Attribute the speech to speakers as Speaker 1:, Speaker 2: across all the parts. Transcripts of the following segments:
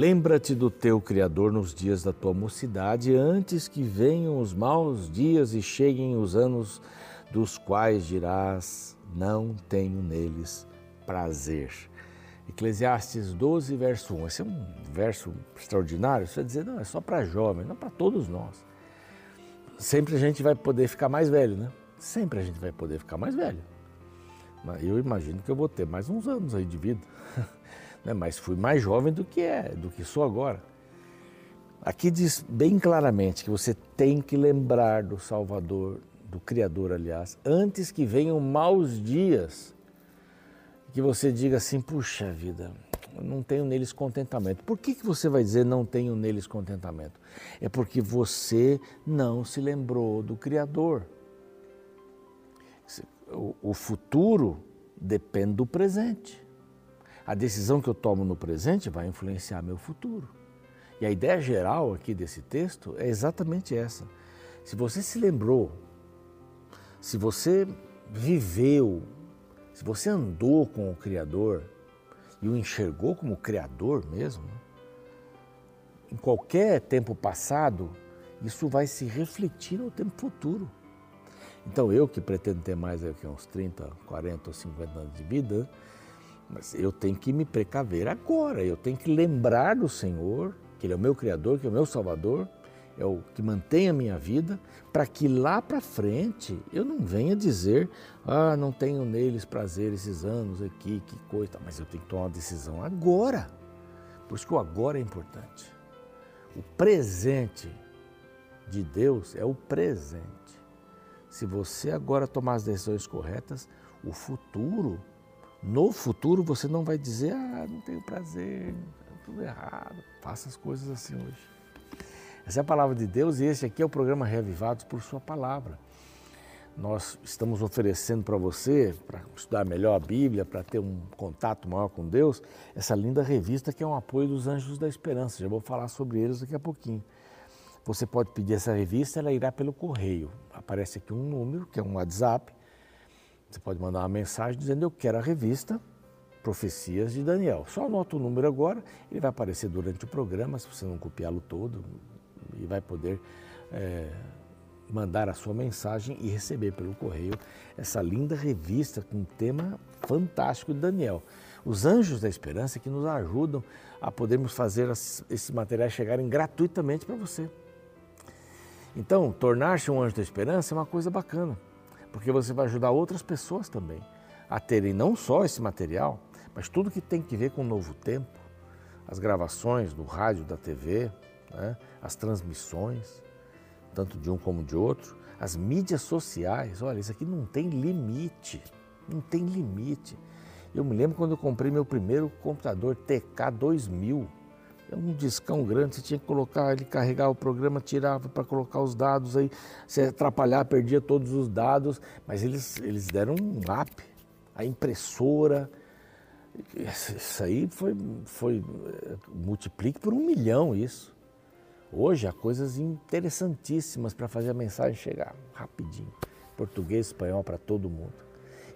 Speaker 1: Lembra-te do teu Criador nos dias da tua mocidade, antes que venham os maus dias e cheguem os anos dos quais dirás: Não tenho neles prazer. Eclesiastes 12, verso 1. Esse é um verso extraordinário. Você vai dizer, não, é só para jovens, não para todos nós. Sempre a gente vai poder ficar mais velho, né? Sempre a gente vai poder ficar mais velho. Eu imagino que eu vou ter mais uns anos aí de vida. né? mas fui mais jovem do que é, do que sou agora. Aqui diz bem claramente que você tem que lembrar do Salvador, do Criador, aliás, antes que venham maus dias, que você diga assim, puxa vida, não tenho neles contentamento. Por que, que você vai dizer não tenho neles contentamento? É porque você não se lembrou do Criador. O futuro depende do presente. A decisão que eu tomo no presente vai influenciar meu futuro. E a ideia geral aqui desse texto é exatamente essa. Se você se lembrou, se você viveu, se você andou com o Criador e o enxergou como Criador mesmo, em qualquer tempo passado, isso vai se refletir no tempo futuro. Então eu que pretendo ter mais aqui uns 30, 40 ou 50 anos de vida, mas eu tenho que me precaver agora, eu tenho que lembrar do Senhor, que Ele é o meu Criador, que é o meu Salvador, é o que mantém a minha vida, para que lá para frente eu não venha dizer, ah, não tenho neles prazer esses anos aqui, que coisa, mas eu tenho que tomar uma decisão agora. Por isso que o agora é importante. O presente de Deus é o presente. Se você agora tomar as decisões corretas, o futuro no futuro você não vai dizer, ah, não tenho prazer, é tudo errado, faça as coisas assim hoje. Essa é a palavra de Deus e esse aqui é o programa Reavivados por Sua Palavra. Nós estamos oferecendo para você, para estudar melhor a Bíblia, para ter um contato maior com Deus, essa linda revista que é um apoio dos Anjos da Esperança. Já vou falar sobre eles daqui a pouquinho. Você pode pedir essa revista, ela irá pelo correio. Aparece aqui um número, que é um WhatsApp, você pode mandar uma mensagem dizendo eu quero a revista Profecias de Daniel. Só anota o número agora, ele vai aparecer durante o programa, se você não copiá-lo todo, e vai poder é, mandar a sua mensagem e receber pelo correio essa linda revista com um tema fantástico de Daniel. Os anjos da esperança que nos ajudam a podermos fazer esses materiais chegarem gratuitamente para você. Então, tornar-se um anjo da esperança é uma coisa bacana porque você vai ajudar outras pessoas também a terem não só esse material, mas tudo que tem que ver com o novo tempo, as gravações do rádio, da TV, né? as transmissões, tanto de um como de outro, as mídias sociais. Olha, isso aqui não tem limite, não tem limite. Eu me lembro quando eu comprei meu primeiro computador TK 2000 é um discão grande, você tinha que colocar, ele carregava o programa, tirava para colocar os dados, aí você atrapalhar, perdia todos os dados, mas eles, eles deram um up, a impressora, isso aí foi, foi, multiplique por um milhão isso. Hoje há coisas interessantíssimas para fazer a mensagem chegar rapidinho, português, espanhol para todo mundo.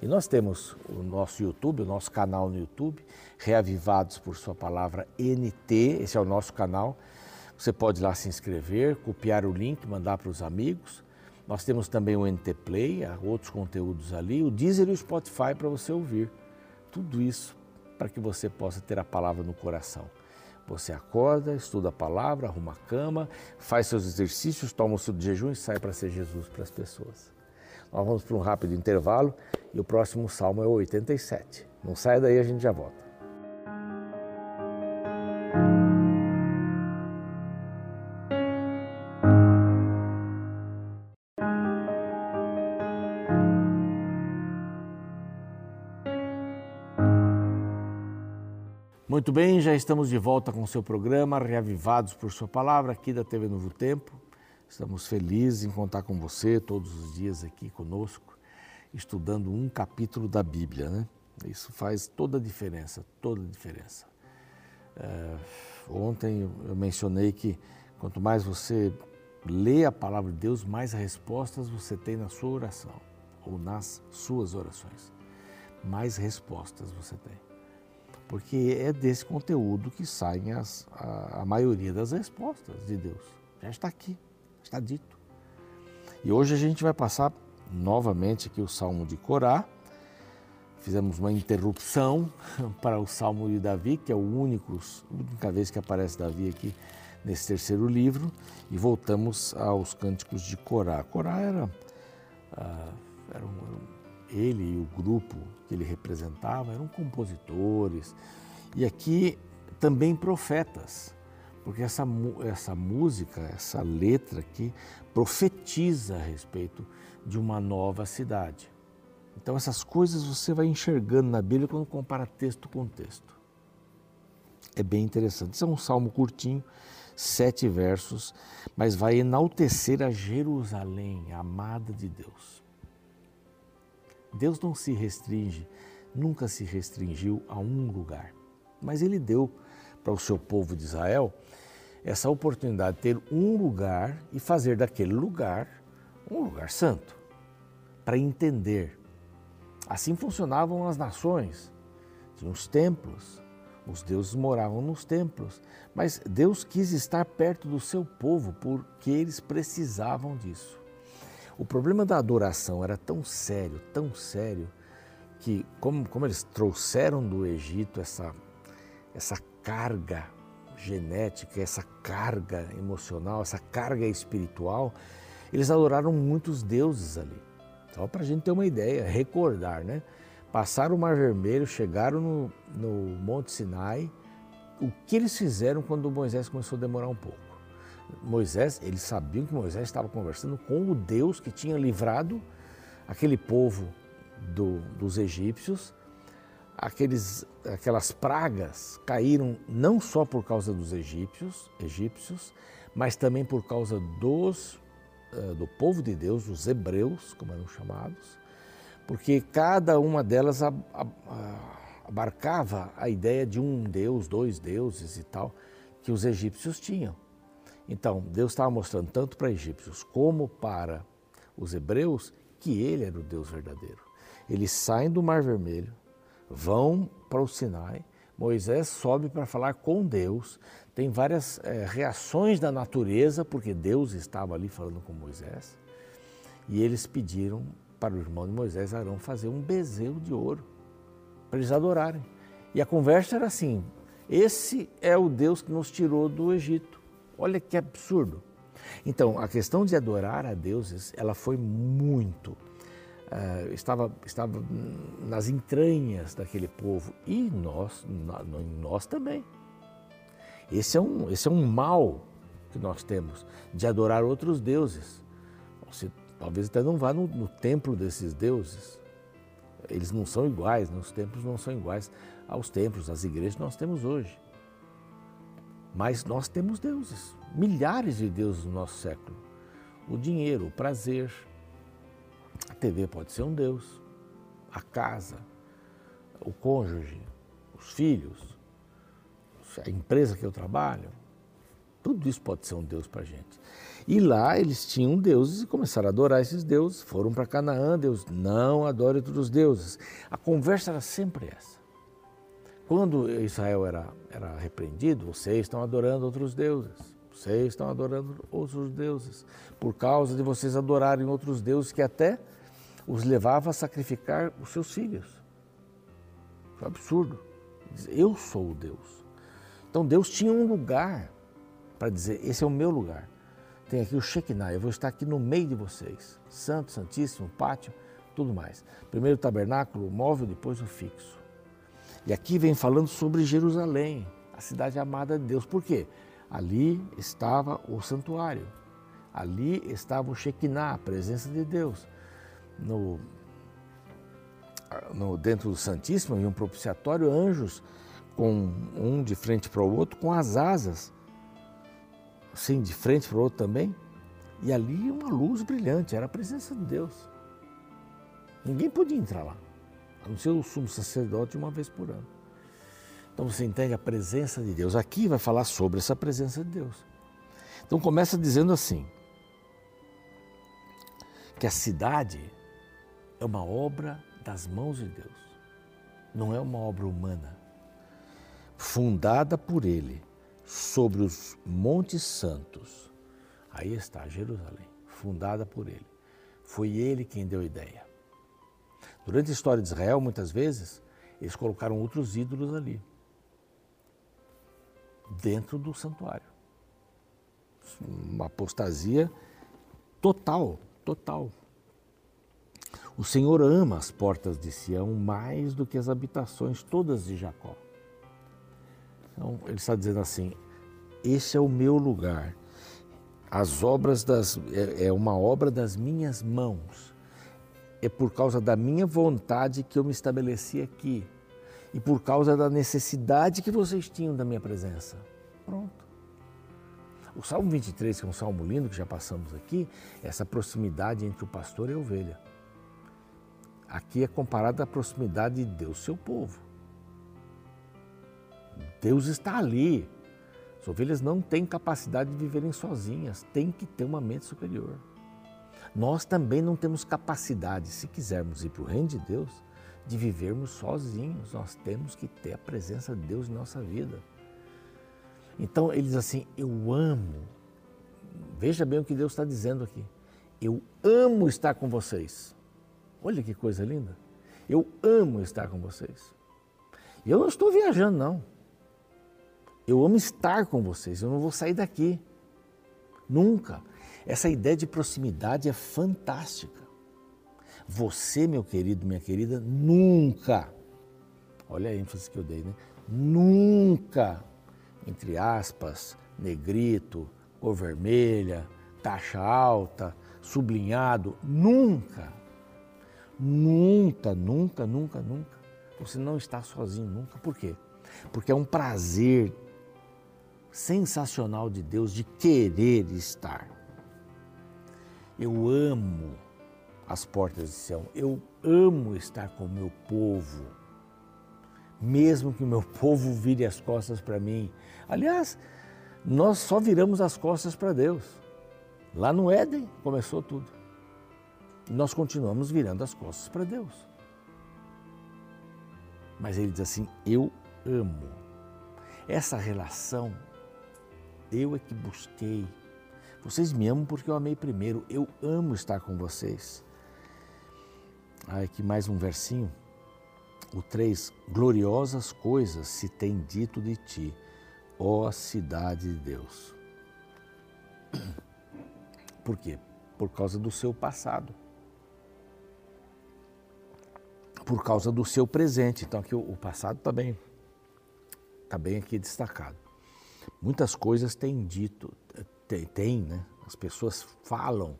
Speaker 1: E nós temos o nosso YouTube, o nosso canal no YouTube, Reavivados por Sua Palavra NT, esse é o nosso canal. Você pode lá se inscrever, copiar o link, mandar para os amigos. Nós temos também o NT Play, outros conteúdos ali, o Deezer e o Spotify para você ouvir. Tudo isso para que você possa ter a palavra no coração. Você acorda, estuda a palavra, arruma a cama, faz seus exercícios, toma o seu jejum e sai para ser Jesus para as pessoas. Nós vamos para um rápido intervalo e o próximo salmo é o 87. Não saia daí, a gente já volta. Muito bem, já estamos de volta com o seu programa Reavivados por Sua Palavra, aqui da TV Novo Tempo. Estamos felizes em contar com você todos os dias aqui conosco, estudando um capítulo da Bíblia, né? Isso faz toda a diferença, toda a diferença. É, ontem eu mencionei que quanto mais você lê a palavra de Deus, mais respostas você tem na sua oração ou nas suas orações. Mais respostas você tem. porque é desse conteúdo que saem as, a, a maioria das respostas de Deus. Já está aqui, está dito. E hoje a gente vai passar novamente aqui o Salmo de Corá. Fizemos uma interrupção para o Salmo de Davi, que é o único, a única vez que aparece Davi aqui nesse terceiro livro, e voltamos aos cânticos de Corá. Corá era, uh, era um, ele e o grupo que ele representava eram compositores e aqui também profetas, porque essa, essa música, essa letra aqui profetiza a respeito de uma nova cidade. Então essas coisas você vai enxergando na Bíblia quando compara texto com texto. É bem interessante. Isso é um salmo curtinho, sete versos, mas vai enaltecer a Jerusalém, a amada de Deus. Deus não se restringe, nunca se restringiu a um lugar, mas Ele deu para o seu povo de Israel essa oportunidade de ter um lugar e fazer daquele lugar um lugar santo, para entender. Assim funcionavam as nações, tinham os templos, os deuses moravam nos templos, mas Deus quis estar perto do seu povo porque eles precisavam disso. O problema da adoração era tão sério, tão sério, que como, como eles trouxeram do Egito essa, essa carga genética, essa carga emocional, essa carga espiritual, eles adoraram muitos deuses ali. Só para a gente ter uma ideia, recordar, né? Passaram o Mar Vermelho, chegaram no, no Monte Sinai. O que eles fizeram quando Moisés começou a demorar um pouco? Moisés, eles sabiam que Moisés estava conversando com o Deus que tinha livrado aquele povo do, dos egípcios. Aqueles, aquelas pragas caíram não só por causa dos egípcios, egípcios, mas também por causa dos, do povo de Deus, os hebreus, como eram chamados, porque cada uma delas abarcava a ideia de um Deus, dois deuses e tal, que os egípcios tinham. Então, Deus estava mostrando tanto para egípcios como para os hebreus que ele era o Deus verdadeiro. Eles saem do Mar Vermelho, vão para o Sinai, Moisés sobe para falar com Deus, tem várias é, reações da natureza, porque Deus estava ali falando com Moisés, e eles pediram para o irmão de Moisés, Arão, fazer um bezerro de ouro, para eles adorarem. E a conversa era assim: esse é o Deus que nos tirou do Egito. Olha que absurdo. Então, a questão de adorar a deuses, ela foi muito, uh, estava, estava nas entranhas daquele povo e nós, nós também. Esse é, um, esse é um mal que nós temos, de adorar outros deuses. Você talvez até não vá no, no templo desses deuses. Eles não são iguais, né? os templos não são iguais aos templos, às igrejas que nós temos hoje. Mas nós temos deuses, milhares de deuses no nosso século. O dinheiro, o prazer. TV pode ser um deus. A casa, o cônjuge, os filhos, a empresa que eu trabalho. Tudo isso pode ser um deus para a gente. E lá eles tinham deuses e começaram a adorar esses deuses. Foram para Canaã, Deus não adore outros deuses. A conversa era sempre essa. Quando Israel era, era repreendido, vocês estão adorando outros deuses. Vocês estão adorando outros deuses. Por causa de vocês adorarem outros deuses que até os levava a sacrificar os seus filhos. Foi absurdo. Eu sou o Deus. Então Deus tinha um lugar para dizer: esse é o meu lugar. Tem aqui o Shekinah, eu vou estar aqui no meio de vocês. Santo, Santíssimo, pátio, tudo mais. Primeiro o tabernáculo, o móvel, depois o fixo. E aqui vem falando sobre Jerusalém, a cidade amada de Deus. Por quê? Ali estava o santuário, ali estava o Shekinah, a presença de Deus. No, no, dentro do Santíssimo e um propiciatório, anjos com um de frente para o outro, com as asas, assim, de frente para o outro também. E ali uma luz brilhante, era a presença de Deus. Ninguém podia entrar lá a não ser o sumo sacerdote uma vez por ano. Então você entende a presença de Deus. Aqui vai falar sobre essa presença de Deus. Então começa dizendo assim: que a cidade é uma obra das mãos de Deus, não é uma obra humana. fundada por ele sobre os montes santos. Aí está Jerusalém, fundada por ele. Foi ele quem deu a ideia. Durante a história de Israel, muitas vezes, eles colocaram outros ídolos ali, dentro do santuário. Uma apostasia total, total. O Senhor ama as portas de Sião mais do que as habitações todas de Jacó. Então, ele está dizendo assim: esse é o meu lugar. As obras das é, é uma obra das minhas mãos. É por causa da minha vontade que eu me estabeleci aqui e por causa da necessidade que vocês tinham da minha presença. Pronto. O Salmo 23, que é um salmo lindo que já passamos aqui, é essa proximidade entre o pastor e a ovelha. Aqui é comparada à proximidade de Deus, seu povo. Deus está ali. As ovelhas não têm capacidade de viverem sozinhas, têm que ter uma mente superior. Nós também não temos capacidade, se quisermos ir para o reino de Deus, de vivermos sozinhos. Nós temos que ter a presença de Deus em nossa vida. Então ele diz assim: Eu amo. Veja bem o que Deus está dizendo aqui. Eu amo estar com vocês. Olha que coisa linda. Eu amo estar com vocês. E eu não estou viajando, não. Eu amo estar com vocês, eu não vou sair daqui. Nunca. Essa ideia de proximidade é fantástica. Você, meu querido, minha querida, nunca, olha a ênfase que eu dei, né? Nunca, entre aspas, negrito, cor vermelha, taxa alta, sublinhado, nunca, nunca, nunca, nunca, nunca. Você não está sozinho nunca. Por quê? Porque é um prazer sensacional de Deus de querer estar. Eu amo as portas de Sião, eu amo estar com o meu povo, mesmo que o meu povo vire as costas para mim. Aliás, nós só viramos as costas para Deus. Lá no Éden começou tudo. Nós continuamos virando as costas para Deus. Mas ele diz assim: Eu amo. Essa relação eu é que busquei. Vocês me amam porque eu amei primeiro. Eu amo estar com vocês. Ah, aqui mais um versinho. O 3. Gloriosas coisas se tem dito de ti, ó cidade de Deus. Por quê? Por causa do seu passado. Por causa do seu presente. Então aqui o passado está bem, está bem aqui destacado. Muitas coisas têm dito, tem, tem, né? As pessoas falam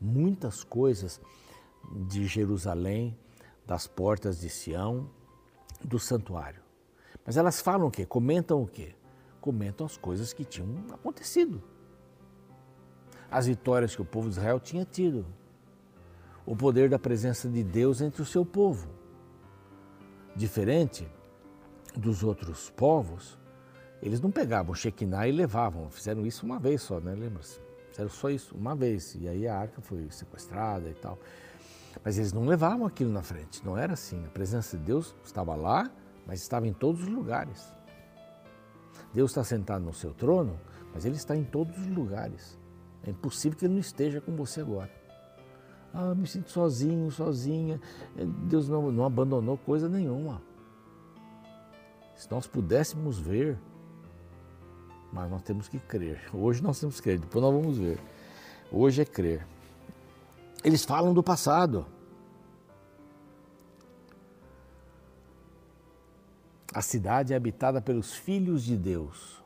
Speaker 1: muitas coisas de Jerusalém, das portas de Sião, do santuário. Mas elas falam o quê? Comentam o quê? Comentam as coisas que tinham acontecido. As vitórias que o povo de Israel tinha tido. O poder da presença de Deus entre o seu povo. Diferente dos outros povos, eles não pegavam Shekinah e levavam, fizeram isso uma vez só, né? Lembra-se? Fizeram só isso uma vez, e aí a arca foi sequestrada e tal. Mas eles não levavam aquilo na frente, não era assim. A presença de Deus estava lá, mas estava em todos os lugares. Deus está sentado no seu trono, mas Ele está em todos os lugares. É impossível que Ele não esteja com você agora. Ah, me sinto sozinho, sozinha. Deus não, não abandonou coisa nenhuma. Se nós pudéssemos ver mas nós temos que crer. Hoje nós temos que crer, depois nós vamos ver. Hoje é crer. Eles falam do passado. A cidade é habitada pelos filhos de Deus.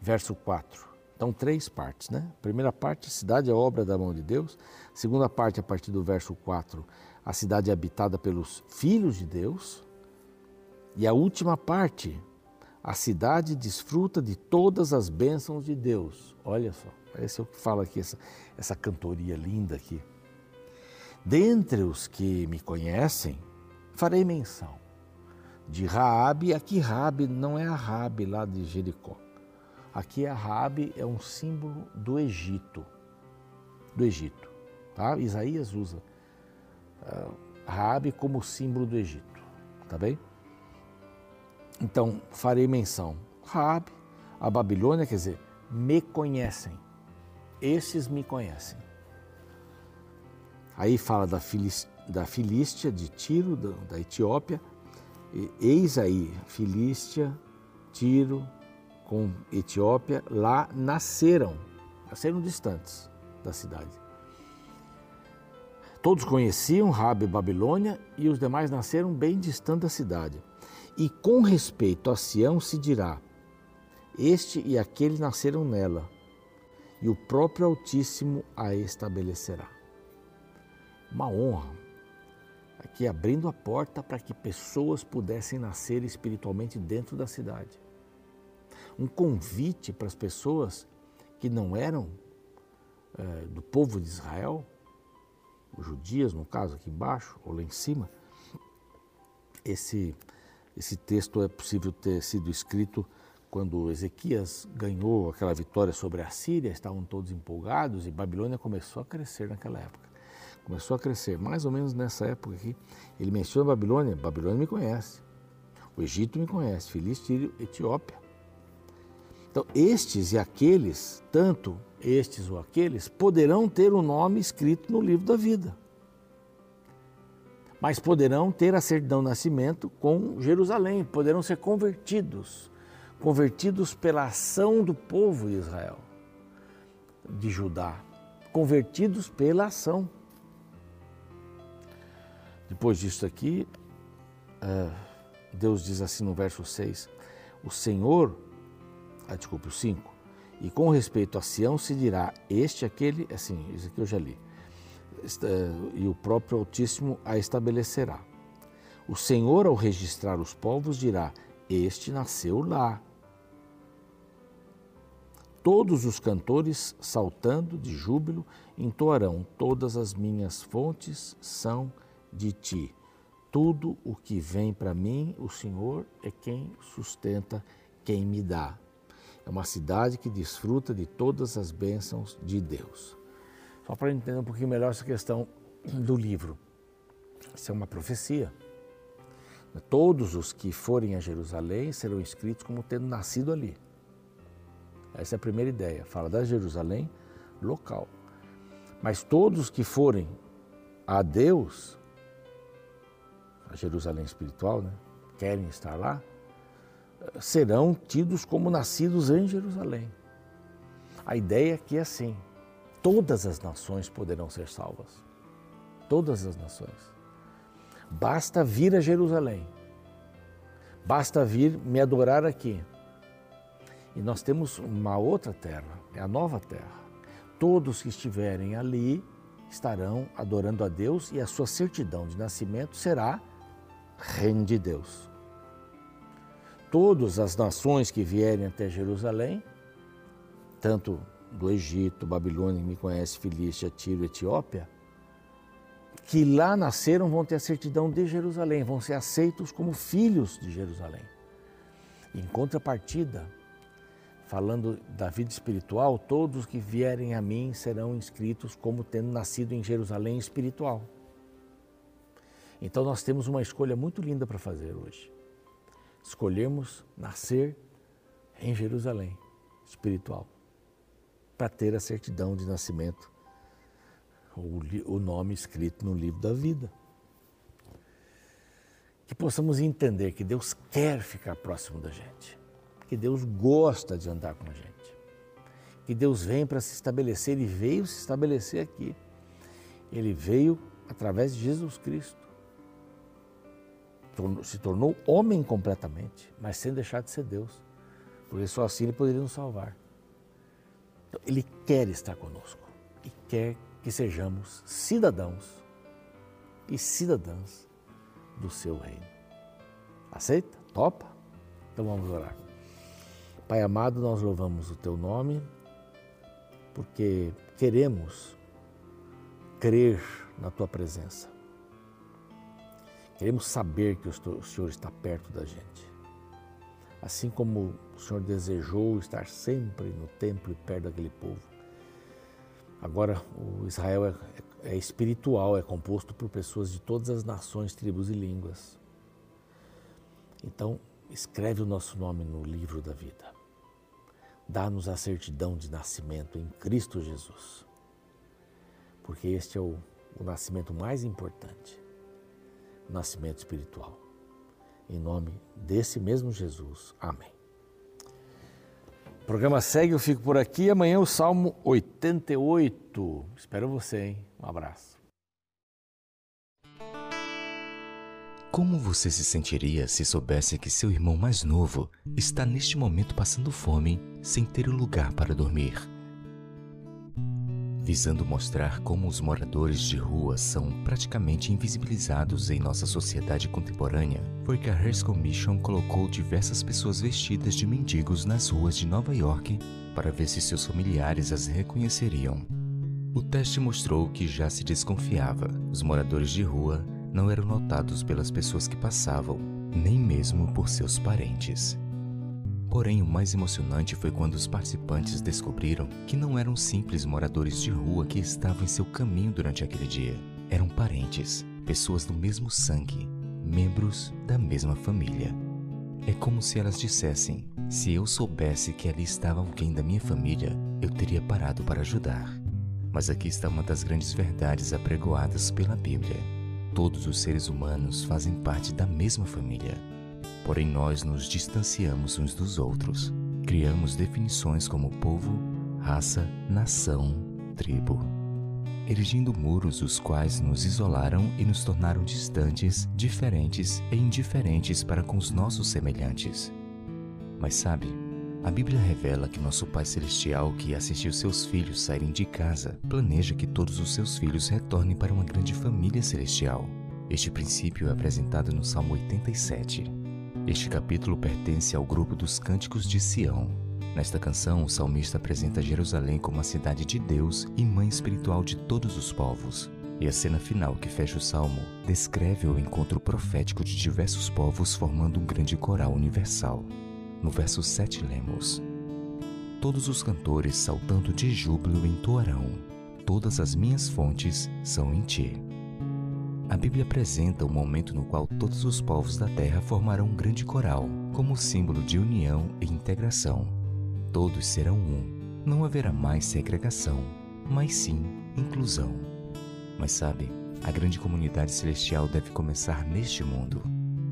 Speaker 1: Verso 4. Então, três partes, né? Primeira parte, a cidade é obra da mão de Deus. Segunda parte, a partir do verso 4, a cidade é habitada pelos filhos de Deus. E a última parte, a cidade desfruta de todas as bênçãos de Deus. Olha só, esse é o que fala aqui, essa, essa cantoria linda aqui. Dentre os que me conhecem, farei menção de Raabe. Aqui Raabe não é a Raabe lá de Jericó. Aqui a Raabe é um símbolo do Egito, do Egito, tá? Isaías usa uh, Raabe como símbolo do Egito, tá bem? Então, farei menção. Rabi, a Babilônia, quer dizer, me conhecem. Esses me conhecem. Aí fala da, da Filístia, de Tiro, da, da Etiópia. E, eis aí, Filístia, Tiro, com Etiópia, lá nasceram, nasceram distantes da cidade. Todos conheciam Rabi Babilônia e os demais nasceram bem distante da cidade. E com respeito a Sião se dirá: Este e aquele nasceram nela, e o próprio Altíssimo a estabelecerá. Uma honra, aqui abrindo a porta para que pessoas pudessem nascer espiritualmente dentro da cidade. Um convite para as pessoas que não eram é, do povo de Israel os judias, no caso aqui embaixo, ou lá em cima, esse, esse texto é possível ter sido escrito quando Ezequias ganhou aquela vitória sobre a Síria, estavam todos empolgados e Babilônia começou a crescer naquela época. Começou a crescer, mais ou menos nessa época aqui. Ele menciona Babilônia, Babilônia me conhece. O Egito me conhece, Filistio, Etiópia. Então, estes e aqueles, tanto estes ou aqueles, poderão ter o nome escrito no livro da vida. Mas poderão ter a certidão de nascimento com Jerusalém, poderão ser convertidos, convertidos pela ação do povo de Israel, de Judá, convertidos pela ação. Depois disso aqui, eh, Deus diz assim no verso 6: O Senhor ah, desculpe, o 5. E com respeito a Sião se dirá, este, aquele, assim, isso aqui eu já li, e o próprio Altíssimo a estabelecerá. O Senhor, ao registrar os povos, dirá, este nasceu lá. Todos os cantores, saltando de júbilo, entoarão: Todas as minhas fontes são de ti. Tudo o que vem para mim, o Senhor é quem sustenta, quem me dá. É uma cidade que desfruta de todas as bênçãos de Deus. Só para entender um pouquinho melhor essa questão do livro. Isso é uma profecia. Todos os que forem a Jerusalém serão escritos como tendo nascido ali. Essa é a primeira ideia. Fala da Jerusalém local. Mas todos os que forem a Deus, a Jerusalém espiritual, né? querem estar lá, serão tidos como nascidos em Jerusalém. A ideia aqui é assim: todas as nações poderão ser salvas. Todas as nações. Basta vir a Jerusalém. Basta vir me adorar aqui. E nós temos uma outra terra, é a nova terra. Todos que estiverem ali estarão adorando a Deus e a sua certidão de nascimento será reino de Deus todas as nações que vierem até Jerusalém, tanto do Egito, Babilônia, me conhece, Filístia, Tiro, Etiópia, que lá nasceram vão ter a certidão de Jerusalém, vão ser aceitos como filhos de Jerusalém. Em contrapartida, falando da vida espiritual, todos que vierem a mim serão inscritos como tendo nascido em Jerusalém espiritual. Então nós temos uma escolha muito linda para fazer hoje escolhemos nascer em Jerusalém espiritual para ter a certidão de nascimento, o, nome escrito no livro da vida. Que possamos entender que Deus quer ficar próximo da gente, que Deus gosta de andar com a gente, que Deus vem para se estabelecer e veio se estabelecer aqui. Ele veio através de Jesus Cristo se tornou homem completamente, mas sem deixar de ser Deus. Porque só assim ele poderia nos salvar. Então, ele quer estar conosco e quer que sejamos cidadãos e cidadãs do seu reino. Aceita? Topa? Então vamos orar. Pai amado, nós louvamos o teu nome porque queremos crer na tua presença Queremos saber que o Senhor está perto da gente. Assim como o Senhor desejou estar sempre no templo e perto daquele povo. Agora, o Israel é, é espiritual, é composto por pessoas de todas as nações, tribos e línguas. Então, escreve o nosso nome no livro da vida. Dá-nos a certidão de nascimento em Cristo Jesus. Porque este é o, o nascimento mais importante nascimento espiritual. Em nome desse mesmo Jesus. Amém. O programa segue, eu fico por aqui. Amanhã o Salmo 88. Espero você, hein? Um abraço.
Speaker 2: Como você se sentiria se soubesse que seu irmão mais novo está neste momento passando fome sem ter um lugar para dormir? Visando mostrar como os moradores de rua são praticamente invisibilizados em nossa sociedade contemporânea, foi que a Hearst Commission colocou diversas pessoas vestidas de mendigos nas ruas de Nova York para ver se seus familiares as reconheceriam. O teste mostrou que já se desconfiava. Os moradores de rua não eram notados pelas pessoas que passavam, nem mesmo por seus parentes. Porém, o mais emocionante foi quando os participantes descobriram que não eram simples moradores de rua que estavam em seu caminho durante aquele dia. Eram parentes, pessoas do mesmo sangue, membros da mesma família. É como se elas dissessem: se eu soubesse que ali estava alguém da minha família, eu teria parado para ajudar. Mas aqui está uma das grandes verdades apregoadas pela Bíblia. Todos os seres humanos fazem parte da mesma família. Porém, nós nos distanciamos uns dos outros. Criamos definições como povo, raça, nação, tribo. Erigindo muros os quais nos isolaram e nos tornaram distantes, diferentes e indiferentes para com os nossos semelhantes. Mas sabe, a Bíblia revela que nosso Pai Celestial, que assistiu seus filhos saírem de casa, planeja que todos os seus filhos retornem para uma grande família celestial. Este princípio é apresentado no Salmo 87. Este capítulo pertence ao grupo dos Cânticos de Sião. Nesta canção, o salmista apresenta Jerusalém como a cidade de Deus e mãe espiritual de todos os povos. E a cena final que fecha o salmo descreve o encontro profético de diversos povos formando um grande coral universal. No verso 7 lemos: Todos os cantores saltando de júbilo entoarão: Todas as minhas fontes são em ti. A Bíblia apresenta o momento no qual todos os povos da terra formarão um grande coral, como símbolo de união e integração. Todos serão um. Não haverá mais segregação, mas sim inclusão. Mas sabe, a grande comunidade celestial deve começar neste mundo.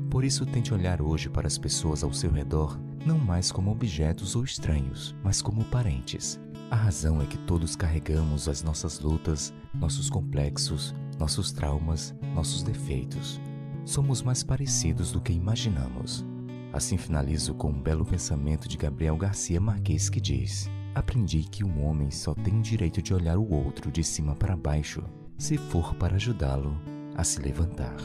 Speaker 2: Por isso, tente olhar hoje para as pessoas ao seu redor não mais como objetos ou estranhos, mas como parentes. A razão é que todos carregamos as nossas lutas, nossos complexos, nossos traumas, nossos defeitos. Somos mais parecidos do que imaginamos. Assim finalizo com um belo pensamento de Gabriel Garcia Marques que diz: Aprendi que um homem só tem direito de olhar o outro de cima para baixo, se for para ajudá-lo a se levantar.